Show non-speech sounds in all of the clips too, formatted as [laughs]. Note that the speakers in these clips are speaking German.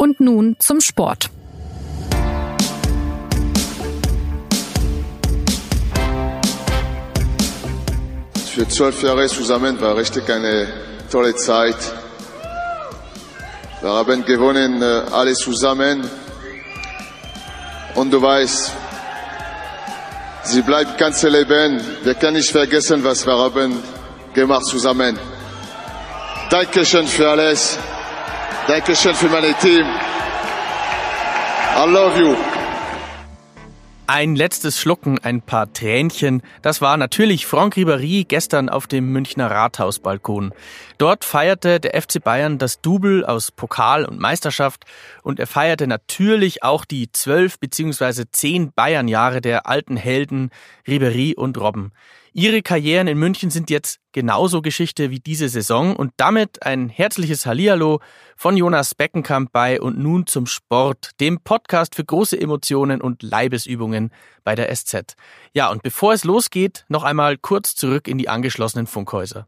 Und nun zum Sport. Für zwölf Jahre zusammen war richtig eine tolle Zeit. Wir haben gewonnen äh, alle zusammen. Und du weißt, sie bleibt ganze Leben. Wir können nicht vergessen, was wir haben gemacht zusammen. Dankeschön für alles. Dankeschön für mein Team. I love you. Ein letztes Schlucken, ein paar Tränchen. Das war natürlich Franck Ribéry gestern auf dem Münchner Rathausbalkon. Dort feierte der FC Bayern das Double aus Pokal und Meisterschaft und er feierte natürlich auch die zwölf beziehungsweise zehn Bayernjahre der alten Helden Ribéry und Robben. Ihre Karrieren in München sind jetzt genauso Geschichte wie diese Saison und damit ein herzliches Hallihallo von Jonas Beckenkamp bei und nun zum Sport, dem Podcast für große Emotionen und Leibesübungen bei der SZ. Ja, und bevor es losgeht, noch einmal kurz zurück in die angeschlossenen Funkhäuser.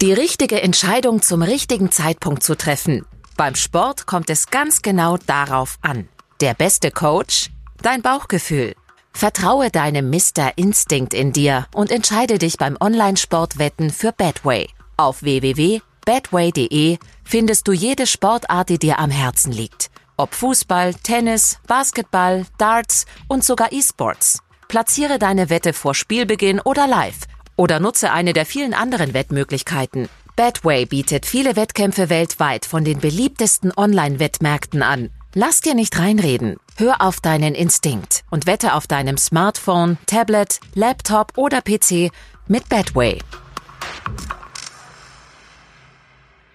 Die richtige Entscheidung zum richtigen Zeitpunkt zu treffen. Beim Sport kommt es ganz genau darauf an. Der beste Coach? Dein Bauchgefühl. Vertraue deinem Mr. Instinct in dir und entscheide dich beim Online-Sportwetten für Betway. Auf www.betway.de findest du jede Sportart, die dir am Herzen liegt. Ob Fußball, Tennis, Basketball, Darts und sogar E-Sports. Platziere deine Wette vor Spielbeginn oder live oder nutze eine der vielen anderen Wettmöglichkeiten. Betway bietet viele Wettkämpfe weltweit von den beliebtesten Online-Wettmärkten an Lass dir nicht reinreden. Hör auf deinen Instinkt und wette auf deinem Smartphone, Tablet, Laptop oder PC mit Betway.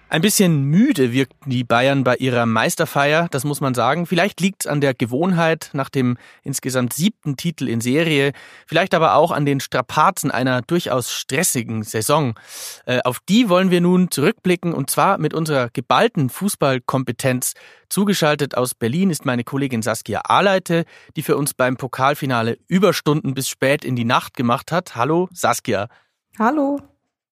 Ein bisschen müde wirkten die Bayern bei ihrer Meisterfeier, das muss man sagen. Vielleicht liegt es an der Gewohnheit nach dem insgesamt siebten Titel in Serie, vielleicht aber auch an den Strapazen einer durchaus stressigen Saison. Äh, auf die wollen wir nun zurückblicken und zwar mit unserer geballten Fußballkompetenz. Zugeschaltet aus Berlin ist meine Kollegin Saskia Ahleite, die für uns beim Pokalfinale Überstunden bis spät in die Nacht gemacht hat. Hallo Saskia. Hallo.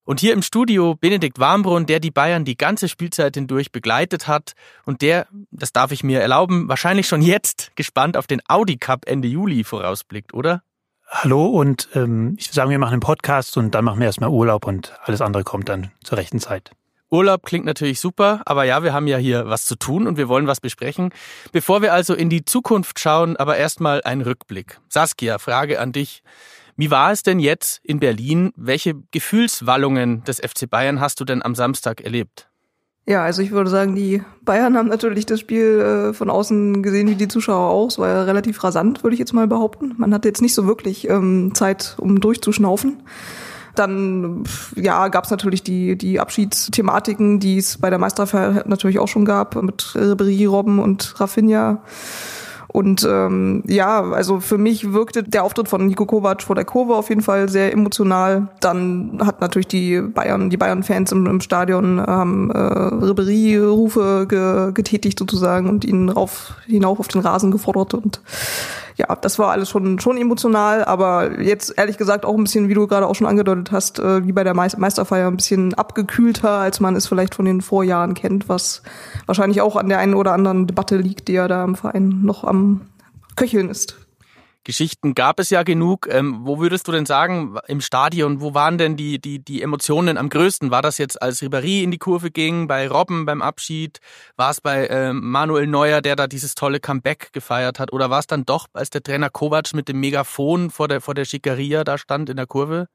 Und hier im Studio Benedikt Warmbrunn, der die Bayern die ganze Spielzeit hindurch begleitet hat und der, das darf ich mir erlauben, wahrscheinlich schon jetzt gespannt auf den Audi Cup Ende Juli vorausblickt, oder? Hallo und ähm, ich würde sagen, wir machen einen Podcast und dann machen wir erstmal Urlaub und alles andere kommt dann zur rechten Zeit. Urlaub klingt natürlich super, aber ja, wir haben ja hier was zu tun und wir wollen was besprechen. Bevor wir also in die Zukunft schauen, aber erstmal ein Rückblick. Saskia, Frage an dich. Wie war es denn jetzt in Berlin? Welche Gefühlswallungen des FC Bayern hast du denn am Samstag erlebt? Ja, also ich würde sagen, die Bayern haben natürlich das Spiel äh, von außen gesehen, wie die Zuschauer auch. Es war ja relativ rasant, würde ich jetzt mal behaupten. Man hatte jetzt nicht so wirklich ähm, Zeit, um durchzuschnaufen. Dann ja, gab es natürlich die, die Abschiedsthematiken, die es bei der Meisterfeier natürlich auch schon gab, mit Ribery, Robben und Rafinha. Und ähm, ja, also für mich wirkte der Auftritt von Nico Kovac vor der Kurve auf jeden Fall sehr emotional. Dann hat natürlich die Bayern, die Bayern-Fans im, im, Stadion haben äh, Ribery-Rufe ge, getätigt sozusagen und ihn rauf hinauf auf den Rasen gefordert und ja, das war alles schon, schon emotional, aber jetzt ehrlich gesagt auch ein bisschen, wie du gerade auch schon angedeutet hast, äh, wie bei der Meisterfeier ein bisschen abgekühlter, als man es vielleicht von den Vorjahren kennt, was wahrscheinlich auch an der einen oder anderen Debatte liegt, die ja da im Verein noch am Köcheln ist. Geschichten gab es ja genug. Ähm, wo würdest du denn sagen, im Stadion, wo waren denn die, die, die Emotionen am größten? War das jetzt, als Ribéry in die Kurve ging, bei Robben beim Abschied? War es bei ähm, Manuel Neuer, der da dieses tolle Comeback gefeiert hat? Oder war es dann doch, als der Trainer Kovac mit dem Megafon vor der, vor der Schickeria da stand in der Kurve?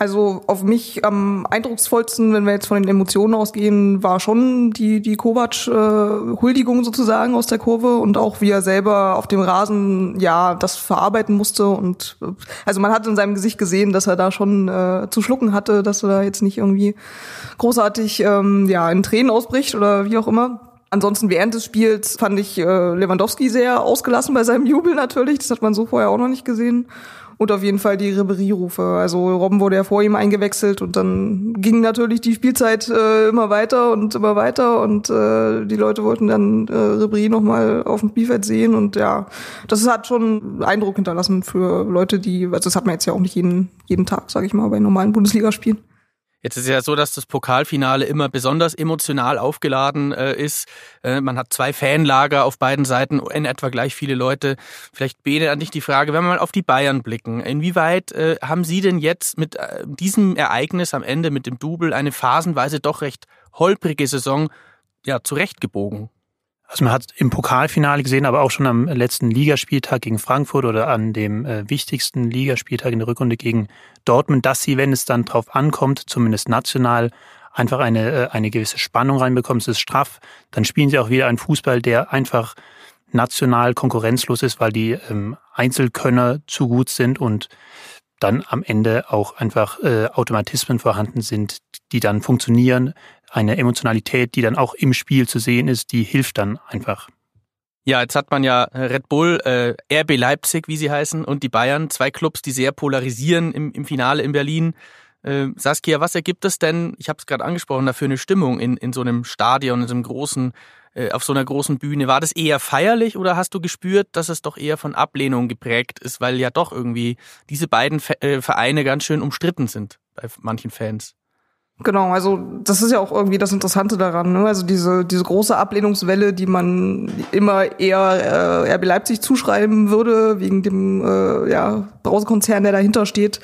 Also auf mich am eindrucksvollsten, wenn wir jetzt von den Emotionen ausgehen, war schon die, die Kovac-Huldigung äh, sozusagen aus der Kurve und auch wie er selber auf dem Rasen ja das verarbeiten musste. Und äh, also man hat in seinem Gesicht gesehen, dass er da schon äh, zu schlucken hatte, dass er da jetzt nicht irgendwie großartig ähm, ja in Tränen ausbricht oder wie auch immer. Ansonsten während des Spiels fand ich äh, Lewandowski sehr ausgelassen bei seinem Jubel natürlich. Das hat man so vorher auch noch nicht gesehen. Und auf jeden Fall die Ribery-Rufe. Also Robben wurde ja vor ihm eingewechselt und dann ging natürlich die Spielzeit äh, immer weiter und immer weiter und äh, die Leute wollten dann äh, Ribery nochmal auf dem Spielfeld sehen und ja, das hat schon Eindruck hinterlassen für Leute, die, also das hat man jetzt ja auch nicht jeden, jeden Tag, sage ich mal, bei normalen Bundesligaspielen. Jetzt ist es ja so, dass das Pokalfinale immer besonders emotional aufgeladen äh, ist. Äh, man hat zwei Fanlager auf beiden Seiten, in etwa gleich viele Leute. Vielleicht Bede an dich die Frage, wenn wir mal auf die Bayern blicken, inwieweit äh, haben Sie denn jetzt mit äh, diesem Ereignis am Ende, mit dem Double, eine phasenweise doch recht holprige Saison ja, zurechtgebogen? Also man hat im Pokalfinale gesehen, aber auch schon am letzten Ligaspieltag gegen Frankfurt oder an dem äh, wichtigsten Ligaspieltag in der Rückrunde gegen Dortmund, dass sie, wenn es dann drauf ankommt, zumindest national, einfach eine, äh, eine gewisse Spannung reinbekommen. Es ist straff. Dann spielen sie auch wieder einen Fußball, der einfach national konkurrenzlos ist, weil die ähm, Einzelkönner zu gut sind und dann am Ende auch einfach äh, Automatismen vorhanden sind, die dann funktionieren, eine Emotionalität, die dann auch im Spiel zu sehen ist, die hilft dann einfach. Ja, jetzt hat man ja Red Bull, äh, RB Leipzig, wie sie heißen, und die Bayern, zwei Clubs, die sehr polarisieren im, im Finale in Berlin. Äh, Saskia, was ergibt es denn, ich habe es gerade angesprochen, dafür eine Stimmung in, in so einem Stadion, in so einem großen, äh, auf so einer großen Bühne? War das eher feierlich oder hast du gespürt, dass es doch eher von Ablehnung geprägt ist, weil ja doch irgendwie diese beiden äh, Vereine ganz schön umstritten sind bei manchen Fans? Genau, also das ist ja auch irgendwie das Interessante daran. Ne? Also diese, diese große Ablehnungswelle, die man immer eher äh, RB Leipzig zuschreiben würde, wegen dem äh, ja, Brausekonzern, der dahinter steht.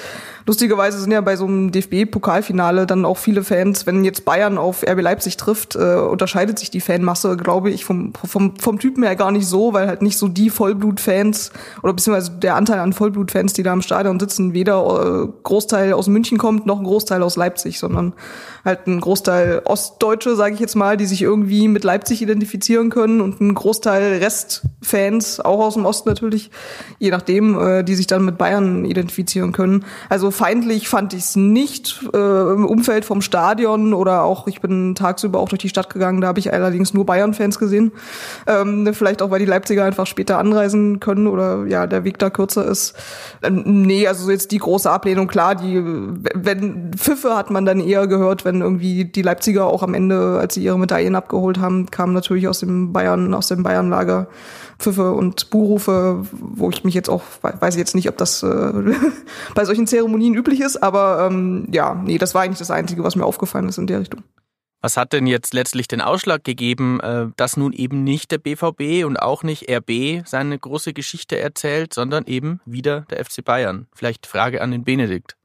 Lustigerweise sind ja bei so einem DFB-Pokalfinale dann auch viele Fans, wenn jetzt Bayern auf RB Leipzig trifft, äh, unterscheidet sich die Fanmasse, glaube ich, vom, vom, vom Typen her gar nicht so, weil halt nicht so die Vollblutfans oder beziehungsweise der Anteil an Vollblutfans, die da im Stadion sitzen, weder äh, Großteil aus München kommt, noch ein Großteil aus Leipzig, sondern halt ein Großteil Ostdeutsche, sage ich jetzt mal, die sich irgendwie mit Leipzig identifizieren können und ein Großteil Restfans, auch aus dem Osten natürlich, je nachdem, äh, die sich dann mit Bayern identifizieren können. Also feindlich fand ich es nicht äh, im Umfeld vom Stadion oder auch, ich bin tagsüber auch durch die Stadt gegangen, da habe ich allerdings nur Bayern-Fans gesehen. Ähm, vielleicht auch, weil die Leipziger einfach später anreisen können oder ja, der Weg da kürzer ist. Ähm, nee, also jetzt die große Ablehnung, klar, die, wenn Pfiffe hat man dann eher gehört, wenn irgendwie die Leipziger auch am Ende, als sie ihre Medaillen abgeholt haben, kamen natürlich aus dem Bayern, aus dem Bayernlager Pfiffe und Buhrufe, wo ich mich jetzt auch, weiß ich jetzt nicht, ob das äh, [laughs] bei solchen Zeremonien üblich ist, aber ähm, ja, nee, das war eigentlich das Einzige, was mir aufgefallen ist in der Richtung. Was hat denn jetzt letztlich den Ausschlag gegeben, äh, dass nun eben nicht der BVB und auch nicht RB seine große Geschichte erzählt, sondern eben wieder der FC Bayern? Vielleicht Frage an den Benedikt.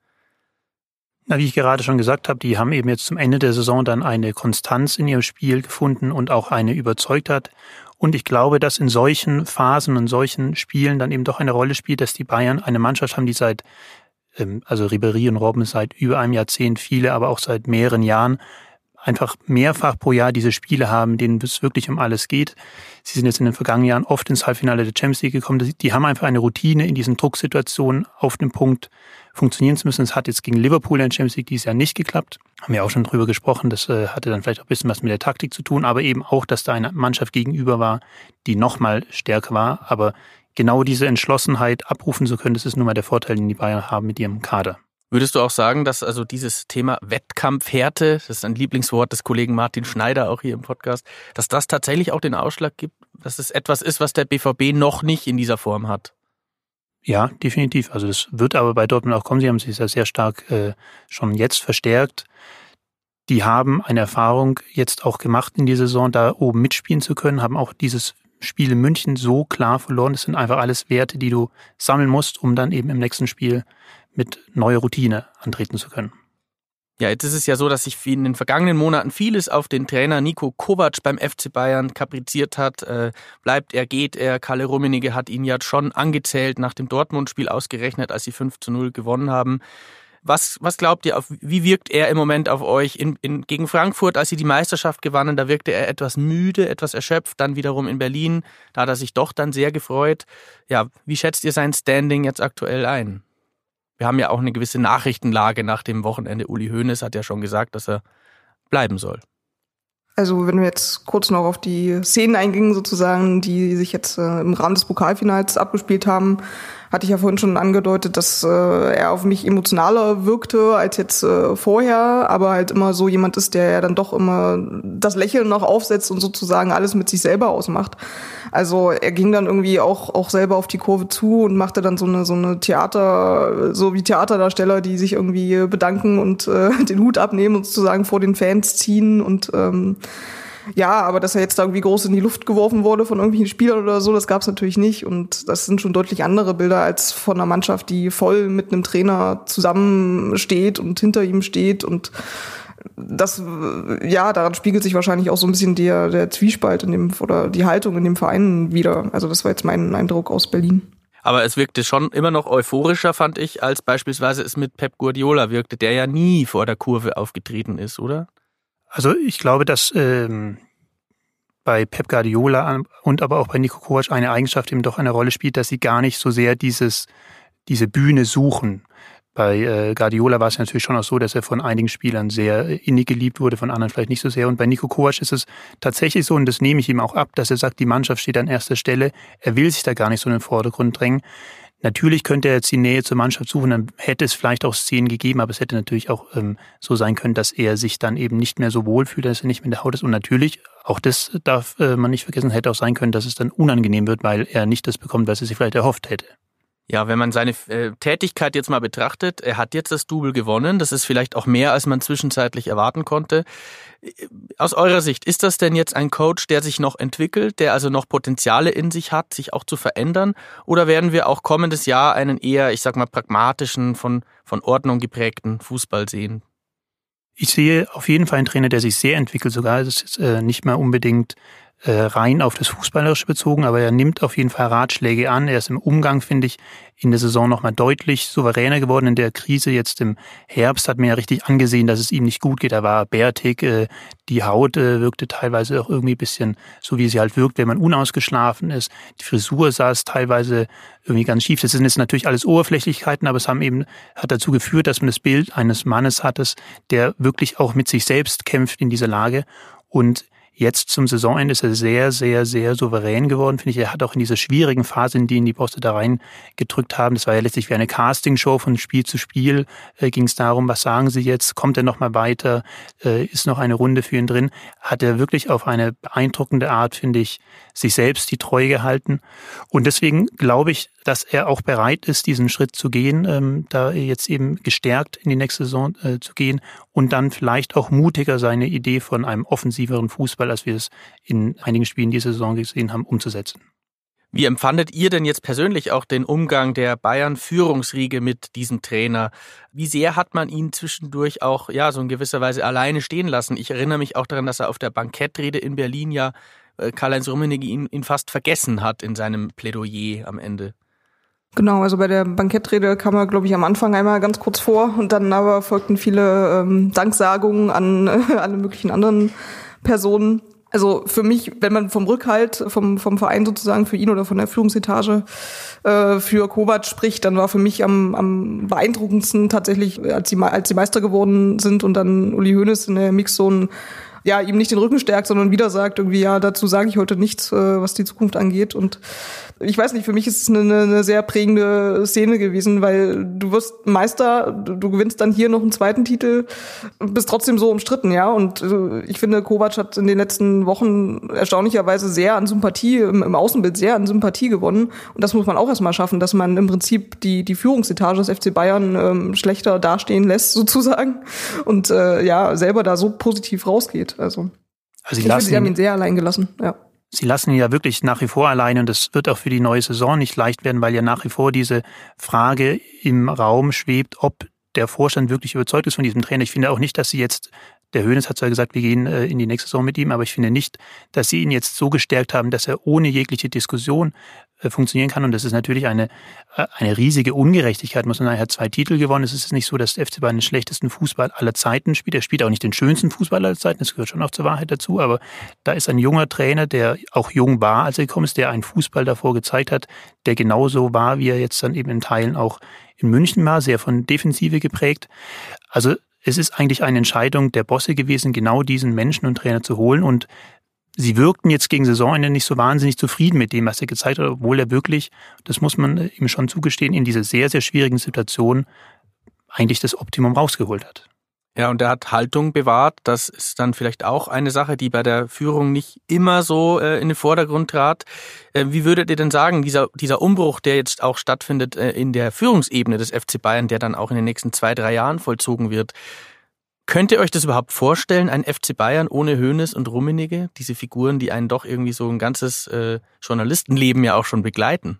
Na, wie ich gerade schon gesagt habe, die haben eben jetzt zum Ende der Saison dann eine Konstanz in ihrem Spiel gefunden und auch eine überzeugt hat. Und ich glaube, dass in solchen Phasen und solchen Spielen dann eben doch eine Rolle spielt, dass die Bayern eine Mannschaft haben, die seit, ähm, also Ribéry und Robben seit über einem Jahrzehnt, viele aber auch seit mehreren Jahren einfach mehrfach pro Jahr diese Spiele haben, denen es wirklich um alles geht. Sie sind jetzt in den vergangenen Jahren oft ins Halbfinale der Champions League gekommen. Die haben einfach eine Routine in diesen Drucksituationen auf dem Punkt funktionieren zu müssen. Es hat jetzt gegen Liverpool in der Champions League dieses Jahr nicht geklappt. Haben wir auch schon drüber gesprochen. Das äh, hatte dann vielleicht auch ein bisschen was mit der Taktik zu tun, aber eben auch, dass da eine Mannschaft gegenüber war, die nochmal stärker war. Aber genau diese Entschlossenheit abrufen zu können, das ist nun mal der Vorteil, den die Bayern haben mit ihrem Kader. Würdest du auch sagen, dass also dieses Thema Wettkampfhärte, das ist ein Lieblingswort des Kollegen Martin Schneider auch hier im Podcast, dass das tatsächlich auch den Ausschlag gibt, dass es etwas ist, was der BVB noch nicht in dieser Form hat? Ja, definitiv. Also das wird aber bei Dortmund auch kommen. Sie haben sich ja sehr stark äh, schon jetzt verstärkt. Die haben eine Erfahrung jetzt auch gemacht in dieser Saison, da oben mitspielen zu können, haben auch dieses Spiel in München so klar verloren. Das sind einfach alles Werte, die du sammeln musst, um dann eben im nächsten Spiel mit neuer Routine antreten zu können. Ja, jetzt ist es ja so, dass sich in den vergangenen Monaten vieles auf den Trainer Nico Kovac beim FC Bayern kapriziert hat. Äh, bleibt er, geht er. Kalle Rummenigge hat ihn ja schon angezählt nach dem Dortmund-Spiel ausgerechnet, als sie 5 zu 0 gewonnen haben. Was, was glaubt ihr, auf, wie wirkt er im Moment auf euch? In, in, gegen Frankfurt, als sie die Meisterschaft gewannen, da wirkte er etwas müde, etwas erschöpft. Dann wiederum in Berlin, da hat er sich doch dann sehr gefreut. Ja, wie schätzt ihr sein Standing jetzt aktuell ein? Wir haben ja auch eine gewisse Nachrichtenlage nach dem Wochenende. Uli Hoeneß hat ja schon gesagt, dass er bleiben soll. Also wenn wir jetzt kurz noch auf die Szenen eingingen, sozusagen, die sich jetzt äh, im Rahmen des Pokalfinals abgespielt haben, hatte ich ja vorhin schon angedeutet, dass äh, er auf mich emotionaler wirkte als jetzt äh, vorher, aber halt immer so jemand ist, der ja dann doch immer das Lächeln noch aufsetzt und sozusagen alles mit sich selber ausmacht. Also er ging dann irgendwie auch auch selber auf die Kurve zu und machte dann so eine so eine Theater, so wie Theaterdarsteller, die sich irgendwie bedanken und äh, [laughs] den Hut abnehmen und sozusagen vor den Fans ziehen und ähm, ja, aber dass er jetzt da irgendwie groß in die Luft geworfen wurde von irgendwelchen Spielern oder so, das gab es natürlich nicht. Und das sind schon deutlich andere Bilder als von einer Mannschaft, die voll mit einem Trainer zusammensteht und hinter ihm steht. Und das, ja, daran spiegelt sich wahrscheinlich auch so ein bisschen der, der Zwiespalt in dem, oder die Haltung in dem Verein wieder. Also das war jetzt mein Eindruck aus Berlin. Aber es wirkte schon immer noch euphorischer, fand ich, als beispielsweise es mit Pep Guardiola wirkte, der ja nie vor der Kurve aufgetreten ist, oder? Also ich glaube, dass ähm, bei Pep Guardiola und aber auch bei Nico Kovac eine Eigenschaft eben doch eine Rolle spielt, dass sie gar nicht so sehr dieses, diese Bühne suchen. Bei äh, Guardiola war es natürlich schon auch so, dass er von einigen Spielern sehr innig geliebt wurde, von anderen vielleicht nicht so sehr. Und bei Nico Kovac ist es tatsächlich so, und das nehme ich ihm auch ab, dass er sagt, die Mannschaft steht an erster Stelle. Er will sich da gar nicht so in den Vordergrund drängen. Natürlich könnte er jetzt die Nähe zur Mannschaft suchen, dann hätte es vielleicht auch Szenen gegeben, aber es hätte natürlich auch ähm, so sein können, dass er sich dann eben nicht mehr so wohl fühlt, dass er nicht mehr in der Haut ist. Und natürlich, auch das darf äh, man nicht vergessen, hätte auch sein können, dass es dann unangenehm wird, weil er nicht das bekommt, was er sich vielleicht erhofft hätte. Ja, wenn man seine äh, Tätigkeit jetzt mal betrachtet, er hat jetzt das Double gewonnen. Das ist vielleicht auch mehr, als man zwischenzeitlich erwarten konnte. Aus eurer Sicht, ist das denn jetzt ein Coach, der sich noch entwickelt, der also noch Potenziale in sich hat, sich auch zu verändern? Oder werden wir auch kommendes Jahr einen eher, ich sag mal, pragmatischen, von, von Ordnung geprägten Fußball sehen? Ich sehe auf jeden Fall einen Trainer, der sich sehr entwickelt, sogar. Es ist äh, nicht mehr unbedingt äh, rein auf das Fußballerische bezogen, aber er nimmt auf jeden Fall Ratschläge an. Er ist im Umgang, finde ich, in der Saison nochmal deutlich souveräner geworden. In der Krise jetzt im Herbst hat man ja richtig angesehen, dass es ihm nicht gut geht. Er war bärtig, äh, die Haut äh, wirkte teilweise auch irgendwie bisschen so, wie sie halt wirkt, wenn man unausgeschlafen ist. Die Frisur saß teilweise irgendwie ganz schief. Das sind jetzt natürlich alles Oberflächlichkeiten, aber es haben eben, hat dazu geführt, dass man das Bild eines Mannes hat, der wirklich auch mit sich selbst kämpft in dieser Lage. Und Jetzt zum Saisonende ist er sehr, sehr, sehr souverän geworden, finde ich. Er hat auch in dieser schwierigen Phase, in die ihn die Poste da reingedrückt haben, das war ja letztlich wie eine Castingshow von Spiel zu Spiel, äh, ging es darum, was sagen Sie jetzt, kommt er noch mal weiter, äh, ist noch eine Runde für ihn drin, hat er wirklich auf eine beeindruckende Art, finde ich, sich selbst die Treue gehalten. Und deswegen glaube ich, dass er auch bereit ist, diesen Schritt zu gehen, ähm, da jetzt eben gestärkt in die nächste Saison äh, zu gehen und dann vielleicht auch mutiger seine Idee von einem offensiveren Fußball, als wir es in einigen Spielen dieser Saison gesehen haben, umzusetzen. Wie empfandet ihr denn jetzt persönlich auch den Umgang der Bayern-Führungsriege mit diesem Trainer? Wie sehr hat man ihn zwischendurch auch, ja, so in gewisser Weise alleine stehen lassen? Ich erinnere mich auch daran, dass er auf der Bankettrede in Berlin ja äh, Karl-Heinz Rummenigge ihn, ihn fast vergessen hat in seinem Plädoyer am Ende. Genau, also bei der Bankettrede kam er, glaube ich, am Anfang einmal ganz kurz vor und dann aber folgten viele ähm, Danksagungen an äh, [laughs] alle möglichen anderen Personen. Also für mich, wenn man vom Rückhalt vom, vom Verein sozusagen für ihn oder von der Führungsetage äh, für Kovac spricht, dann war für mich am, am beeindruckendsten tatsächlich, als sie, als sie Meister geworden sind und dann Uli Hoeneß in der Mixzone ja, ihm nicht den Rücken stärkt, sondern wieder sagt irgendwie, ja, dazu sage ich heute nichts, äh, was die Zukunft angeht. Und ich weiß nicht, für mich ist es eine, eine sehr prägende Szene gewesen, weil du wirst Meister, du, du gewinnst dann hier noch einen zweiten Titel, bist trotzdem so umstritten, ja. Und äh, ich finde, Kovac hat in den letzten Wochen erstaunlicherweise sehr an Sympathie, im, im Außenbild sehr an Sympathie gewonnen. Und das muss man auch erstmal schaffen, dass man im Prinzip die, die Führungsetage des FC Bayern ähm, schlechter dastehen lässt, [laughs] sozusagen. Und äh, ja, selber da so positiv rausgeht. Also, also ich finde, sie haben ihn sehr allein gelassen, ja. Sie lassen ihn ja wirklich nach wie vor allein und das wird auch für die neue Saison nicht leicht werden, weil ja nach wie vor diese Frage im Raum schwebt, ob der Vorstand wirklich überzeugt ist von diesem Trainer. Ich finde auch nicht, dass sie jetzt der Hönes hat zwar gesagt, wir gehen äh, in die nächste Saison mit ihm, aber ich finde nicht, dass sie ihn jetzt so gestärkt haben, dass er ohne jegliche Diskussion äh, funktionieren kann. Und das ist natürlich eine, äh, eine riesige Ungerechtigkeit. Muss man sagen, er hat zwei Titel gewonnen. Es ist nicht so, dass der FC Bayern den schlechtesten Fußball aller Zeiten spielt. Er spielt auch nicht den schönsten Fußball aller Zeiten. Das gehört schon auch zur Wahrheit dazu. Aber da ist ein junger Trainer, der auch jung war, als er gekommen ist, der einen Fußball davor gezeigt hat, der genauso war, wie er jetzt dann eben in Teilen auch in München war, sehr von Defensive geprägt. Also es ist eigentlich eine Entscheidung der Bosse gewesen, genau diesen Menschen und Trainer zu holen. Und sie wirkten jetzt gegen Saisonende nicht so wahnsinnig zufrieden mit dem, was er gezeigt hat, obwohl er wirklich, das muss man ihm schon zugestehen, in dieser sehr, sehr schwierigen Situation eigentlich das Optimum rausgeholt hat. Ja, und er hat Haltung bewahrt. Das ist dann vielleicht auch eine Sache, die bei der Führung nicht immer so äh, in den Vordergrund trat. Äh, wie würdet ihr denn sagen, dieser, dieser Umbruch, der jetzt auch stattfindet äh, in der Führungsebene des FC Bayern, der dann auch in den nächsten zwei, drei Jahren vollzogen wird, Könnt ihr euch das überhaupt vorstellen, ein FC Bayern ohne Hönes und Rummenigge? Diese Figuren, die einen doch irgendwie so ein ganzes äh, Journalistenleben ja auch schon begleiten.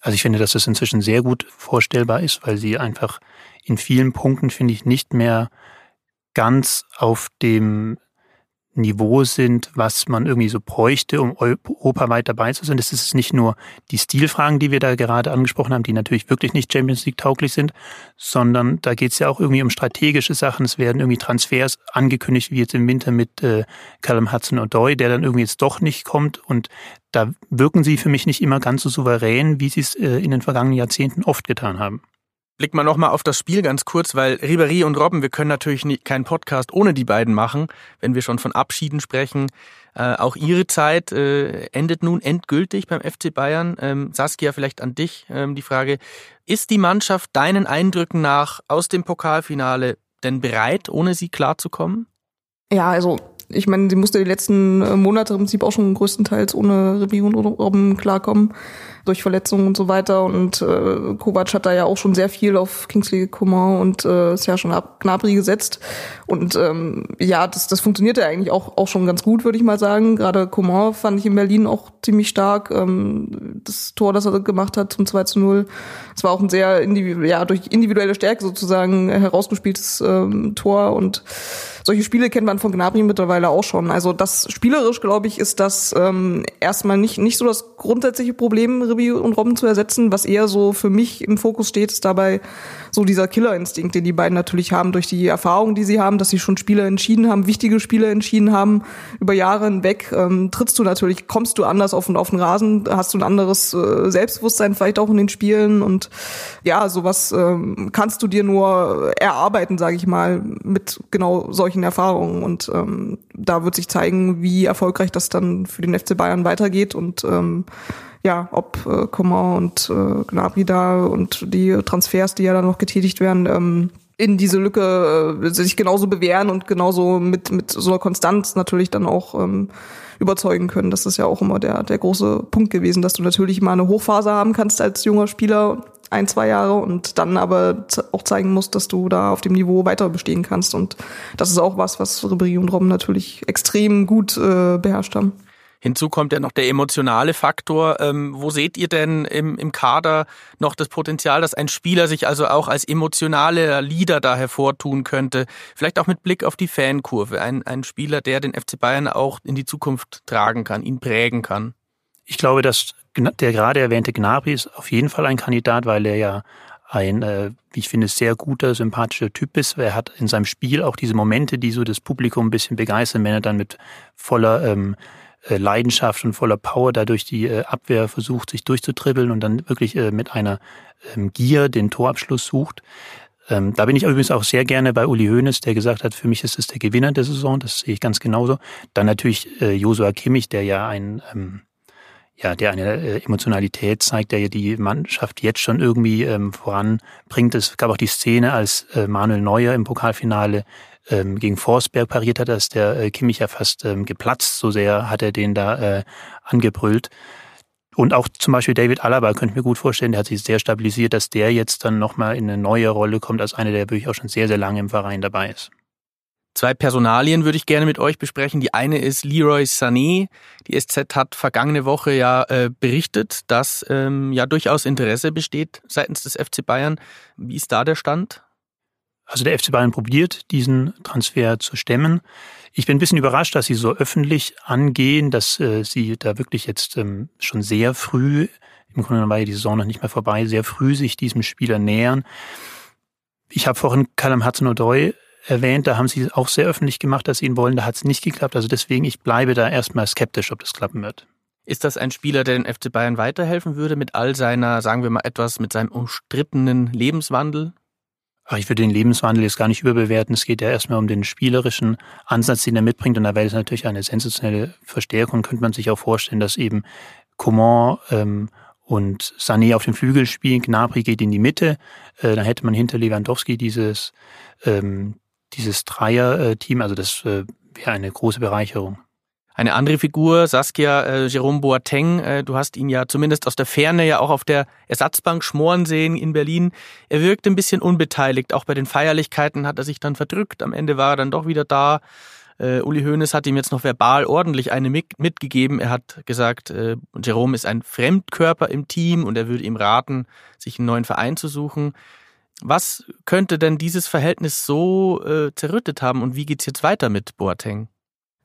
Also ich finde, dass das inzwischen sehr gut vorstellbar ist, weil sie einfach in vielen Punkten, finde ich, nicht mehr ganz auf dem Niveau sind, was man irgendwie so bräuchte, um europaweit dabei zu sein. Das ist nicht nur die Stilfragen, die wir da gerade angesprochen haben, die natürlich wirklich nicht Champions League tauglich sind, sondern da geht es ja auch irgendwie um strategische Sachen. Es werden irgendwie Transfers angekündigt, wie jetzt im Winter mit äh, Callum Hudson O'Doy, der dann irgendwie jetzt doch nicht kommt. Und da wirken sie für mich nicht immer ganz so souverän, wie sie es äh, in den vergangenen Jahrzehnten oft getan haben. Blick mal nochmal auf das Spiel ganz kurz, weil Ribéry und Robben, wir können natürlich nie, keinen Podcast ohne die beiden machen, wenn wir schon von Abschieden sprechen. Äh, auch ihre Zeit äh, endet nun endgültig beim FC Bayern. Ähm, Saskia, vielleicht an dich ähm, die Frage, ist die Mannschaft deinen Eindrücken nach aus dem Pokalfinale denn bereit, ohne sie klarzukommen? Ja, also ich meine, sie musste die letzten äh, Monate im Prinzip auch schon größtenteils ohne Ribéry und Robben klarkommen durch Verletzungen und so weiter. Und äh, Kovac hat da ja auch schon sehr viel auf Kingsley Coman und äh, ist ja schon ab Gnabry gesetzt. Und ähm, ja, das, das funktionierte eigentlich auch, auch schon ganz gut, würde ich mal sagen. Gerade Coman fand ich in Berlin auch ziemlich stark. Ähm, das Tor, das er gemacht hat zum 2 zu 0, es war auch ein sehr individu ja, durch individuelle Stärke sozusagen herausgespieltes ähm, Tor und solche Spiele kennt man von Gnabry mittlerweile auch schon. Also das spielerisch, glaube ich, ist das ähm, erstmal nicht nicht so das grundsätzliche Problem, Ribi und Robben zu ersetzen. Was eher so für mich im Fokus steht, ist dabei so dieser Killerinstinkt, den die beiden natürlich haben durch die Erfahrung, die sie haben, dass sie schon Spiele entschieden haben, wichtige Spiele entschieden haben über Jahre hinweg. Ähm, trittst du natürlich, kommst du anders auf, auf den Rasen, hast du ein anderes äh, Selbstbewusstsein vielleicht auch in den Spielen und ja, sowas ähm, kannst du dir nur erarbeiten, sage ich mal, mit genau solchen Erfahrungen und ähm, da wird sich zeigen, wie erfolgreich das dann für den FC Bayern weitergeht und ähm, ja, ob äh, Coman und äh, Gnabry da und die Transfers, die ja dann noch getätigt werden, ähm, in diese Lücke äh, sich genauso bewähren und genauso mit mit so einer Konstanz natürlich dann auch ähm, überzeugen können. Das ist ja auch immer der der große Punkt gewesen, dass du natürlich mal eine Hochphase haben kannst als junger Spieler ein zwei Jahre und dann aber auch zeigen musst, dass du da auf dem Niveau weiter bestehen kannst und das ist auch was, was Ribéry und Robben natürlich extrem gut äh, beherrscht haben. Hinzu kommt ja noch der emotionale Faktor. Ähm, wo seht ihr denn im, im Kader noch das Potenzial, dass ein Spieler sich also auch als emotionaler Leader da hervortun könnte? Vielleicht auch mit Blick auf die Fankurve. Ein, ein Spieler, der den FC Bayern auch in die Zukunft tragen kann, ihn prägen kann. Ich glaube, dass der gerade erwähnte Gnabry ist auf jeden Fall ein Kandidat, weil er ja ein, äh, wie ich finde, sehr guter, sympathischer Typ ist. Er hat in seinem Spiel auch diese Momente, die so das Publikum ein bisschen begeistern, wenn er dann mit voller ähm, äh, Leidenschaft und voller Power dadurch die äh, Abwehr versucht, sich durchzutribbeln und dann wirklich äh, mit einer ähm, Gier den Torabschluss sucht. Ähm, da bin ich übrigens auch sehr gerne bei Uli Hoeneß, der gesagt hat, für mich ist es der Gewinner der Saison, das sehe ich ganz genauso. Dann natürlich äh, Josua Kimmich, der ja ein ähm, ja, der eine äh, Emotionalität zeigt, der ja die Mannschaft jetzt schon irgendwie ähm, voranbringt. Es gab auch die Szene, als äh, Manuel Neuer im Pokalfinale ähm, gegen Forsberg pariert hat, dass der äh, Kimmich ja fast ähm, geplatzt, so sehr hat er den da äh, angebrüllt. Und auch zum Beispiel David Alaba könnte ich mir gut vorstellen, der hat sich sehr stabilisiert, dass der jetzt dann nochmal in eine neue Rolle kommt, als einer, der wirklich auch schon sehr, sehr lange im Verein dabei ist. Zwei Personalien würde ich gerne mit euch besprechen. Die eine ist Leroy Sané. Die SZ hat vergangene Woche ja äh, berichtet, dass ähm, ja durchaus Interesse besteht seitens des FC Bayern. Wie ist da der Stand? Also der FC Bayern probiert, diesen Transfer zu stemmen. Ich bin ein bisschen überrascht, dass sie so öffentlich angehen, dass äh, sie da wirklich jetzt ähm, schon sehr früh, im Grunde war ja die Saison noch nicht mehr vorbei, sehr früh sich diesem Spieler nähern. Ich habe vorhin Callum Hudson-Odoi erwähnt, da haben sie auch sehr öffentlich gemacht, dass sie ihn wollen, da hat es nicht geklappt. Also deswegen, ich bleibe da erstmal skeptisch, ob das klappen wird. Ist das ein Spieler, der den FC Bayern weiterhelfen würde mit all seiner, sagen wir mal etwas, mit seinem umstrittenen Lebenswandel? Ach, ich würde den Lebenswandel jetzt gar nicht überbewerten. Es geht ja erstmal um den spielerischen Ansatz, den er mitbringt. Und da wäre es natürlich eine sensationelle Verstärkung. Könnte man sich auch vorstellen, dass eben Coman ähm, und Sané auf dem Flügel spielen, Gnabry geht in die Mitte. Äh, dann hätte man hinter Lewandowski dieses, ähm, dieses Dreier-Team. Also das äh, wäre eine große Bereicherung. Eine andere Figur, Saskia äh, Jerome Boateng, äh, du hast ihn ja zumindest aus der Ferne ja auch auf der Ersatzbank schmoren sehen in Berlin. Er wirkt ein bisschen unbeteiligt, auch bei den Feierlichkeiten hat er sich dann verdrückt, am Ende war er dann doch wieder da. Äh, Uli Hoeneß hat ihm jetzt noch verbal ordentlich eine mit, mitgegeben. Er hat gesagt, äh, Jerome ist ein Fremdkörper im Team und er würde ihm raten, sich einen neuen Verein zu suchen. Was könnte denn dieses Verhältnis so äh, zerrüttet haben und wie geht's jetzt weiter mit Boateng?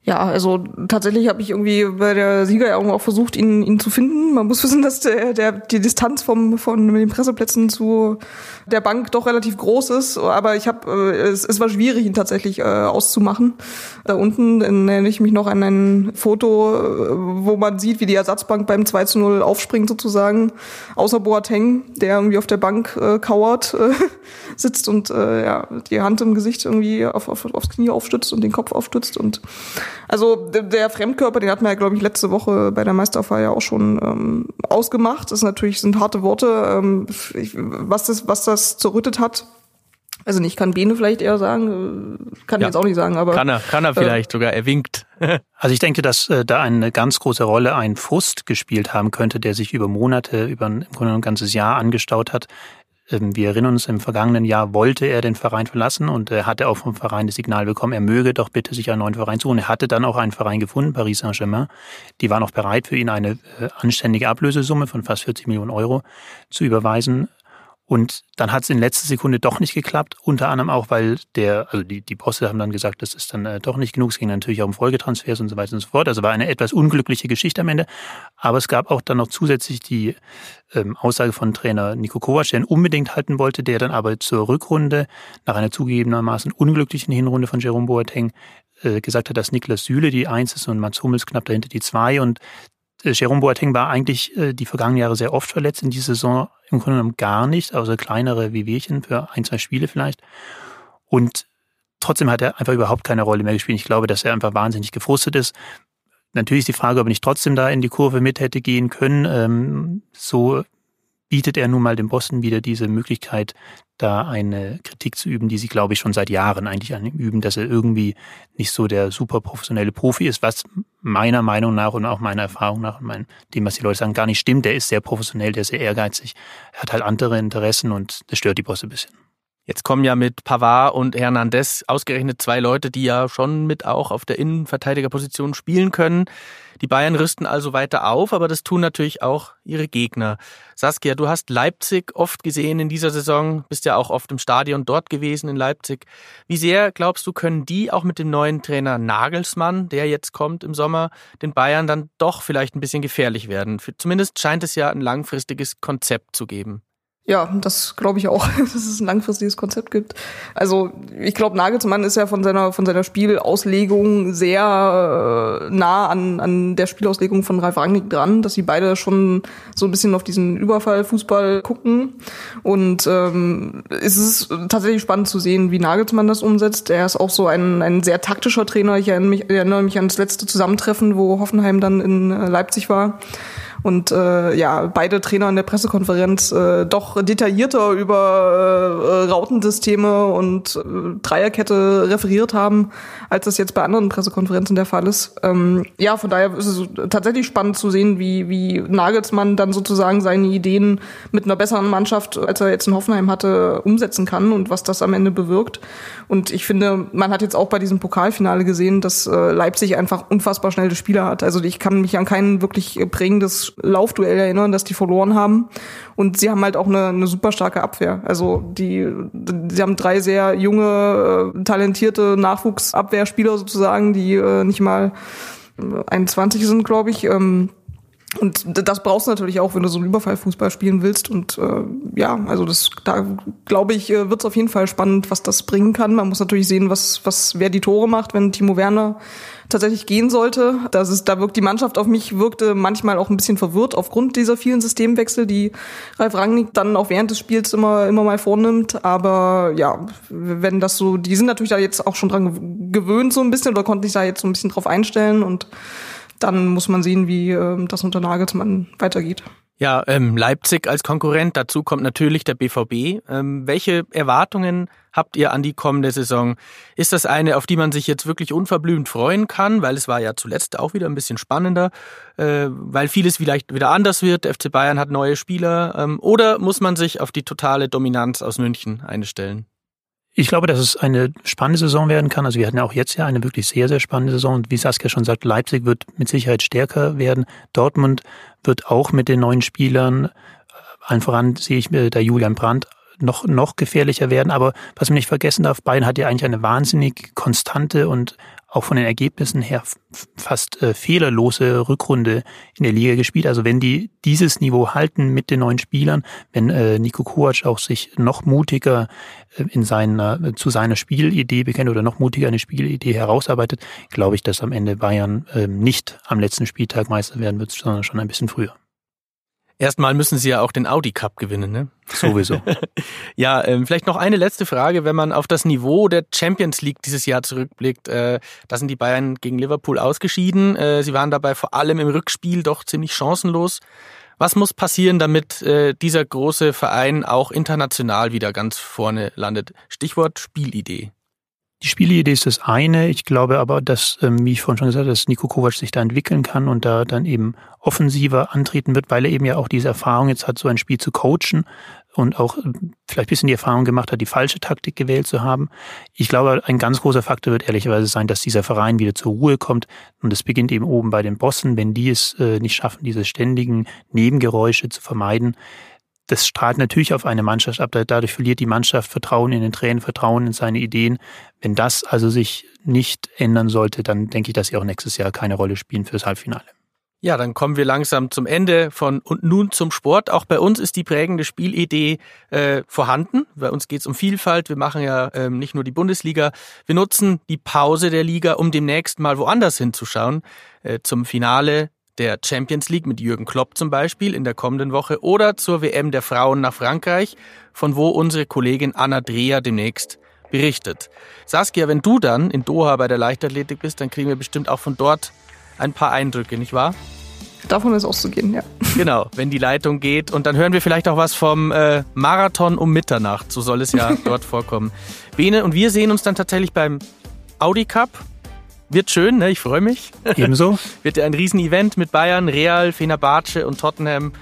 Ja, also tatsächlich habe ich irgendwie bei der Siegerehrung auch versucht, ihn, ihn zu finden. Man muss [laughs] wissen, dass der, der, die Distanz vom, von den Presseplätzen zu der Bank doch relativ groß ist. Aber ich habe, äh, es, es war schwierig, ihn tatsächlich äh, auszumachen. Da unten erinnere ich mich noch an ein Foto, äh, wo man sieht, wie die Ersatzbank beim 2 zu 0 aufspringt sozusagen. Außer Boateng, der irgendwie auf der Bank äh, kauert, äh, [laughs] sitzt und äh, ja, die Hand im Gesicht irgendwie auf, auf, aufs Knie aufstützt und den Kopf aufstützt und also der Fremdkörper, den hat man ja, glaube ich, letzte Woche bei der Meisterfeier ja auch schon ähm, ausgemacht. Das ist natürlich sind harte Worte. Ähm, ich, was das, was das zerrüttet hat, also nicht, kann Bene vielleicht eher sagen, äh, kann ja. ich jetzt auch nicht sagen, aber. Kann er, kann er vielleicht äh, sogar, er winkt. [laughs] also ich denke, dass äh, da eine ganz große Rolle ein Frust gespielt haben könnte, der sich über Monate, über ein, im Grunde ein ganzes Jahr angestaut hat. Ähm, wir erinnern uns, im vergangenen Jahr wollte er den Verein verlassen und er hatte auch vom Verein das Signal bekommen, er möge doch bitte sich einen neuen Verein suchen. Er hatte dann auch einen Verein gefunden, Paris Saint-Germain. Die waren auch bereit, für ihn eine äh, anständige Ablösesumme von fast 40 Millionen Euro zu überweisen. Und dann hat es in letzter Sekunde doch nicht geklappt, unter anderem auch, weil der, also die, die Bosse haben dann gesagt, das ist dann äh, doch nicht genug. Es ging natürlich auch um Folgetransfers und so weiter und so fort. Also war eine etwas unglückliche Geschichte am Ende. Aber es gab auch dann noch zusätzlich die ähm, Aussage von Trainer Nico Kovac, der ihn unbedingt halten wollte, der dann aber zur Rückrunde nach einer zugegebenermaßen unglücklichen Hinrunde von Jerome Boateng äh, gesagt hat, dass Niklas Süle die Eins ist und Mats Hummels knapp dahinter die Zwei und Jerome Boateng war eigentlich äh, die vergangenen Jahre sehr oft verletzt, in dieser Saison im Grunde genommen gar nicht, außer kleinere Wehwehchen für ein, zwei Spiele vielleicht. Und trotzdem hat er einfach überhaupt keine Rolle mehr gespielt. Ich glaube, dass er einfach wahnsinnig gefrustet ist. Natürlich ist die Frage, ob er nicht trotzdem da in die Kurve mit hätte gehen können. Ähm, so bietet er nun mal dem Boston wieder diese Möglichkeit, da eine Kritik zu üben, die sie, glaube ich, schon seit Jahren eigentlich an ihm üben, dass er irgendwie nicht so der super professionelle Profi ist, was meiner Meinung nach und auch meiner Erfahrung nach und mein, dem, was die Leute sagen, gar nicht stimmt. Der ist sehr professionell, der ist sehr ehrgeizig. Er hat halt andere Interessen und das stört die Bosse ein bisschen. Jetzt kommen ja mit Pavard und Hernandez ausgerechnet zwei Leute, die ja schon mit auch auf der Innenverteidigerposition spielen können. Die Bayern rüsten also weiter auf, aber das tun natürlich auch ihre Gegner. Saskia, du hast Leipzig oft gesehen in dieser Saison, bist ja auch oft im Stadion dort gewesen in Leipzig. Wie sehr glaubst du, können die auch mit dem neuen Trainer Nagelsmann, der jetzt kommt im Sommer, den Bayern dann doch vielleicht ein bisschen gefährlich werden? Zumindest scheint es ja ein langfristiges Konzept zu geben. Ja, das glaube ich auch, [laughs] dass es ein langfristiges Konzept gibt. Also ich glaube, Nagelsmann ist ja von seiner von seiner Spielauslegung sehr äh, nah an, an der Spielauslegung von Ralf Rangnick dran, dass sie beide schon so ein bisschen auf diesen Überfallfußball gucken. Und ähm, es ist tatsächlich spannend zu sehen, wie Nagelsmann das umsetzt. Er ist auch so ein, ein sehr taktischer Trainer. Ich erinnere mich, erinnere mich an das letzte Zusammentreffen, wo Hoffenheim dann in äh, Leipzig war und äh, ja, beide Trainer in der Pressekonferenz äh, doch detaillierter über äh, Rautensysteme und äh, Dreierkette referiert haben, als das jetzt bei anderen Pressekonferenzen der Fall ist. Ähm, ja, von daher ist es tatsächlich spannend zu sehen, wie, wie Nagelsmann dann sozusagen seine Ideen mit einer besseren Mannschaft, als er jetzt in Hoffenheim hatte, umsetzen kann und was das am Ende bewirkt. Und ich finde, man hat jetzt auch bei diesem Pokalfinale gesehen, dass äh, Leipzig einfach unfassbar schnelle Spieler hat. Also ich kann mich an kein wirklich prägendes Laufduell erinnern, dass die verloren haben. Und sie haben halt auch eine, eine super starke Abwehr. Also die, sie haben drei sehr junge, äh, talentierte Nachwuchsabwehrspieler sozusagen, die äh, nicht mal 21 sind, glaube ich. Ähm, Und das brauchst du natürlich auch, wenn du so einen Überfallfußball spielen willst. Und äh, ja, also das, da glaube ich, äh, wird es auf jeden Fall spannend, was das bringen kann. Man muss natürlich sehen, was, was wer die Tore macht, wenn Timo Werner tatsächlich gehen sollte. Das ist, da wirkt die Mannschaft auf mich, wirkte manchmal auch ein bisschen verwirrt aufgrund dieser vielen Systemwechsel, die Ralf Rangnick dann auch während des Spiels immer, immer mal vornimmt. Aber ja, wenn das so, die sind natürlich da jetzt auch schon dran gewöhnt so ein bisschen oder konnten sich da jetzt so ein bisschen drauf einstellen und dann muss man sehen, wie ähm, das unter Nagelsmann weitergeht. Ja, ähm, Leipzig als Konkurrent, dazu kommt natürlich der BVB. Ähm, welche Erwartungen habt ihr an die kommende Saison? Ist das eine, auf die man sich jetzt wirklich unverblümt freuen kann, weil es war ja zuletzt auch wieder ein bisschen spannender, äh, weil vieles vielleicht wieder anders wird, der FC Bayern hat neue Spieler, ähm, oder muss man sich auf die totale Dominanz aus München einstellen? Ich glaube, dass es eine spannende Saison werden kann. Also wir hatten ja auch jetzt ja eine wirklich sehr, sehr spannende Saison. Und wie Saskia schon sagt, Leipzig wird mit Sicherheit stärker werden. Dortmund wird auch mit den neuen Spielern, äh, allen voran sehe ich mir da Julian Brandt, noch, noch gefährlicher werden. Aber was man nicht vergessen darf, Bayern hat ja eigentlich eine wahnsinnig konstante und auch von den Ergebnissen her fast äh, fehlerlose Rückrunde in der Liga gespielt. Also wenn die dieses Niveau halten mit den neuen Spielern, wenn äh, Nico Kovac auch sich noch mutiger äh, in seiner, äh, zu seiner Spielidee bekennt oder noch mutiger eine Spielidee herausarbeitet, glaube ich, dass am Ende Bayern äh, nicht am letzten Spieltag Meister werden wird, sondern schon ein bisschen früher. Erstmal müssen Sie ja auch den Audi Cup gewinnen, ne? Sowieso. [laughs] ja, ähm, vielleicht noch eine letzte Frage, wenn man auf das Niveau der Champions League dieses Jahr zurückblickt. Äh, da sind die Bayern gegen Liverpool ausgeschieden. Äh, sie waren dabei vor allem im Rückspiel doch ziemlich chancenlos. Was muss passieren, damit äh, dieser große Verein auch international wieder ganz vorne landet? Stichwort Spielidee. Die Spielidee ist das eine. Ich glaube aber, dass, ähm, wie ich vorhin schon gesagt habe, dass Nico Kovac sich da entwickeln kann und da dann eben offensiver antreten wird, weil er eben ja auch diese Erfahrung jetzt hat, so ein Spiel zu coachen und auch ähm, vielleicht ein bisschen die Erfahrung gemacht hat, die falsche Taktik gewählt zu haben. Ich glaube, ein ganz großer Faktor wird ehrlicherweise sein, dass dieser Verein wieder zur Ruhe kommt. Und es beginnt eben oben bei den Bossen, wenn die es äh, nicht schaffen, diese ständigen Nebengeräusche zu vermeiden, das strahlt natürlich auf eine Mannschaft ab. Dadurch verliert die Mannschaft Vertrauen in den Trainer, Vertrauen in seine Ideen. Wenn das also sich nicht ändern sollte, dann denke ich, dass sie auch nächstes Jahr keine Rolle spielen fürs Halbfinale. Ja, dann kommen wir langsam zum Ende von und nun zum Sport. Auch bei uns ist die prägende Spielidee äh, vorhanden. Bei uns geht es um Vielfalt. Wir machen ja ähm, nicht nur die Bundesliga. Wir nutzen die Pause der Liga, um demnächst mal woanders hinzuschauen. Äh, zum Finale der Champions League mit Jürgen Klopp zum Beispiel in der kommenden Woche oder zur WM der Frauen nach Frankreich, von wo unsere Kollegin Anna Dreher demnächst berichtet. Saskia, wenn du dann in Doha bei der Leichtathletik bist, dann kriegen wir bestimmt auch von dort ein paar Eindrücke, nicht wahr? Davon ist auszugehen, ja. Genau, wenn die Leitung geht. Und dann hören wir vielleicht auch was vom äh, Marathon um Mitternacht. So soll es ja [laughs] dort vorkommen. Bene und wir sehen uns dann tatsächlich beim Audi Cup wird schön, ne? ich freue mich. [laughs] Ebenso. Wird ja ein Riesenevent mit Bayern, Real, Fenerbahce und Tottenham.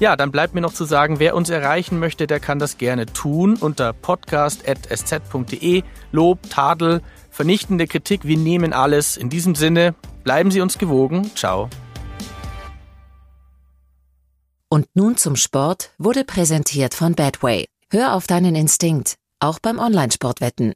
Ja, dann bleibt mir noch zu sagen, wer uns erreichen möchte, der kann das gerne tun unter podcast.sz.de. Lob, Tadel, vernichtende Kritik, wir nehmen alles. In diesem Sinne, bleiben Sie uns gewogen. Ciao. Und nun zum Sport wurde präsentiert von Badway. Hör auf deinen Instinkt, auch beim Online-Sportwetten.